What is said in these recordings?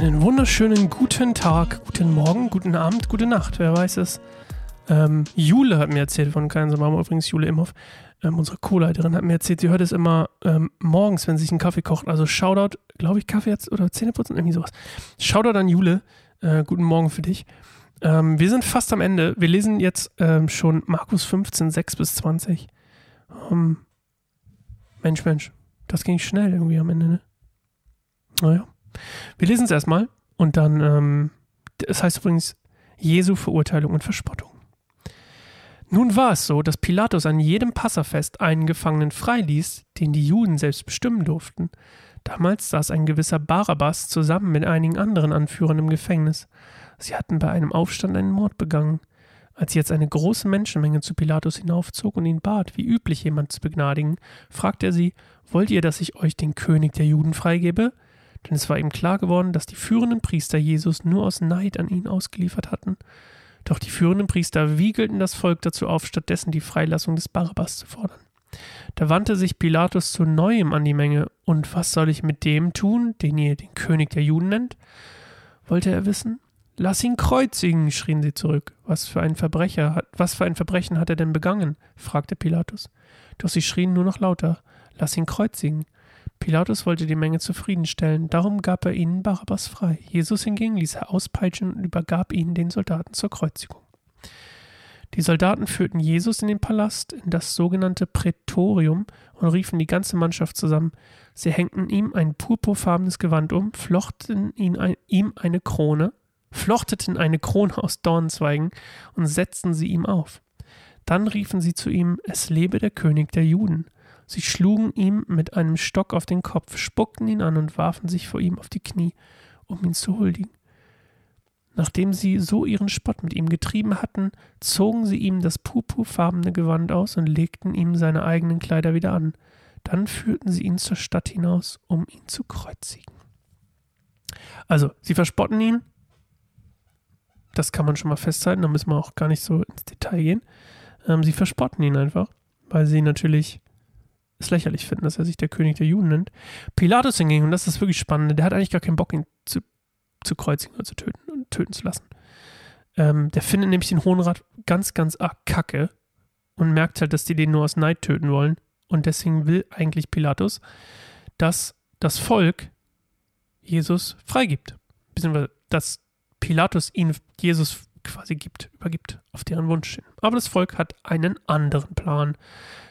Einen wunderschönen guten Tag, guten Morgen, guten Abend, gute Nacht, wer weiß es. Ähm, Jule hat mir erzählt von Kein Mama, übrigens Jule Imhoff, ähm, unsere Co-Leiterin, hat mir erzählt, sie hört es immer ähm, morgens, wenn sie sich einen Kaffee kocht. Also Shoutout, glaube ich, Kaffee jetzt oder Zähneputzen, irgendwie sowas. Shoutout an Jule, äh, guten Morgen für dich. Ähm, wir sind fast am Ende. Wir lesen jetzt ähm, schon Markus 15, 6 bis 20. Ähm, Mensch, Mensch, das ging schnell irgendwie am Ende, ne? Naja. Wir lesen es erstmal und dann, ähm, es heißt übrigens Jesu Verurteilung und Verspottung. Nun war es so, dass Pilatus an jedem Passafest einen Gefangenen freiließ, den die Juden selbst bestimmen durften. Damals saß ein gewisser Barabbas zusammen mit einigen anderen Anführern im Gefängnis. Sie hatten bei einem Aufstand einen Mord begangen. Als jetzt eine große Menschenmenge zu Pilatus hinaufzog und ihn bat, wie üblich jemand zu begnadigen, fragte er sie: Wollt ihr, dass ich euch den König der Juden freigebe? Denn es war ihm klar geworden, dass die führenden Priester Jesus nur aus Neid an ihn ausgeliefert hatten. Doch die führenden Priester wiegelten das Volk dazu auf, stattdessen die Freilassung des Barabbas zu fordern. Da wandte sich Pilatus zu neuem an die Menge. Und was soll ich mit dem tun, den ihr den König der Juden nennt? wollte er wissen. Lass ihn kreuzigen, schrien sie zurück. Was für ein Verbrecher hat, was für ein Verbrechen hat er denn begangen? fragte Pilatus. Doch sie schrien nur noch lauter. Lass ihn kreuzigen. Pilatus wollte die Menge zufriedenstellen, darum gab er ihnen Barabbas frei. Jesus hingegen ließ er auspeitschen und übergab ihn den Soldaten zur Kreuzigung. Die Soldaten führten Jesus in den Palast, in das sogenannte Prätorium, und riefen die ganze Mannschaft zusammen. Sie hängten ihm ein purpurfarbenes Gewand um, flochten ein, ihm eine Krone, flochteten eine Krone aus Dornenzweigen und setzten sie ihm auf. Dann riefen sie zu ihm, es lebe der König der Juden. Sie schlugen ihm mit einem Stock auf den Kopf, spuckten ihn an und warfen sich vor ihm auf die Knie, um ihn zu huldigen. Nachdem sie so ihren Spott mit ihm getrieben hatten, zogen sie ihm das purpurfarbene Gewand aus und legten ihm seine eigenen Kleider wieder an. Dann führten sie ihn zur Stadt hinaus, um ihn zu kreuzigen. Also, sie verspotten ihn. Das kann man schon mal festhalten, da müssen wir auch gar nicht so ins Detail gehen. Ähm, sie verspotten ihn einfach, weil sie natürlich es lächerlich finden, dass er sich der König der Juden nennt. Pilatus hingegen, und das ist wirklich spannend, der hat eigentlich gar keinen Bock, ihn zu, zu kreuzigen oder zu töten und töten zu lassen. Ähm, der findet nämlich den Hohen Rat ganz, ganz arg kacke und merkt halt, dass die den nur aus Neid töten wollen. Und deswegen will eigentlich Pilatus, dass das Volk Jesus freigibt. Beziehungsweise, dass Pilatus ihn Jesus quasi gibt, übergibt, auf deren Wunsch hin. Aber das Volk hat einen anderen Plan,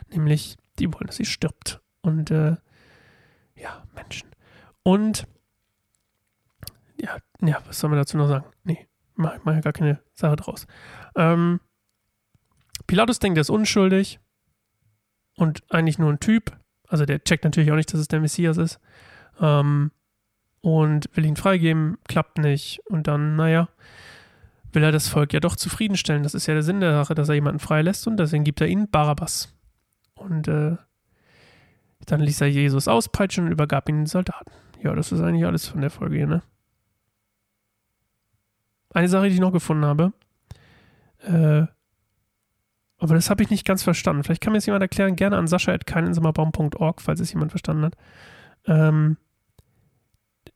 nämlich die wollen, dass sie stirbt. Und äh, ja, Menschen. Und ja, ja, was soll man dazu noch sagen? Nee, mach, mach ja gar keine Sache draus. Ähm, Pilatus denkt, er ist unschuldig und eigentlich nur ein Typ. Also der checkt natürlich auch nicht, dass es der Messias ist. Ähm, und will ihn freigeben, klappt nicht. Und dann, naja, will er das Volk ja doch zufriedenstellen. Das ist ja der Sinn der Sache, dass er jemanden freilässt und deswegen gibt er ihnen Barabbas. Und äh, dann ließ er Jesus auspeitschen und übergab ihn den Soldaten. Ja, das ist eigentlich alles von der Folge hier, ne? Eine Sache, die ich noch gefunden habe, äh, aber das habe ich nicht ganz verstanden. Vielleicht kann mir das jemand erklären, gerne an sascha.keininsammerbaum.org, falls es jemand verstanden hat. Ähm,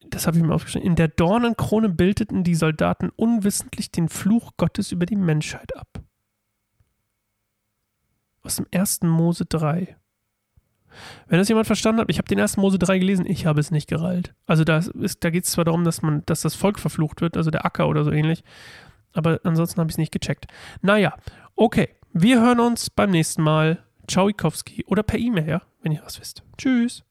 das habe ich mir aufgeschrieben. In der Dornenkrone bildeten die Soldaten unwissentlich den Fluch Gottes über die Menschheit ab aus dem 1. Mose 3. Wenn das jemand verstanden hat, ich habe den 1. Mose 3 gelesen, ich habe es nicht gerallt. Also da, da geht es zwar darum, dass man, dass das Volk verflucht wird, also der Acker oder so ähnlich, aber ansonsten habe ich es nicht gecheckt. Naja, okay. Wir hören uns beim nächsten Mal. Ciao, Ikowski. Oder per E-Mail, wenn ihr was wisst. Tschüss.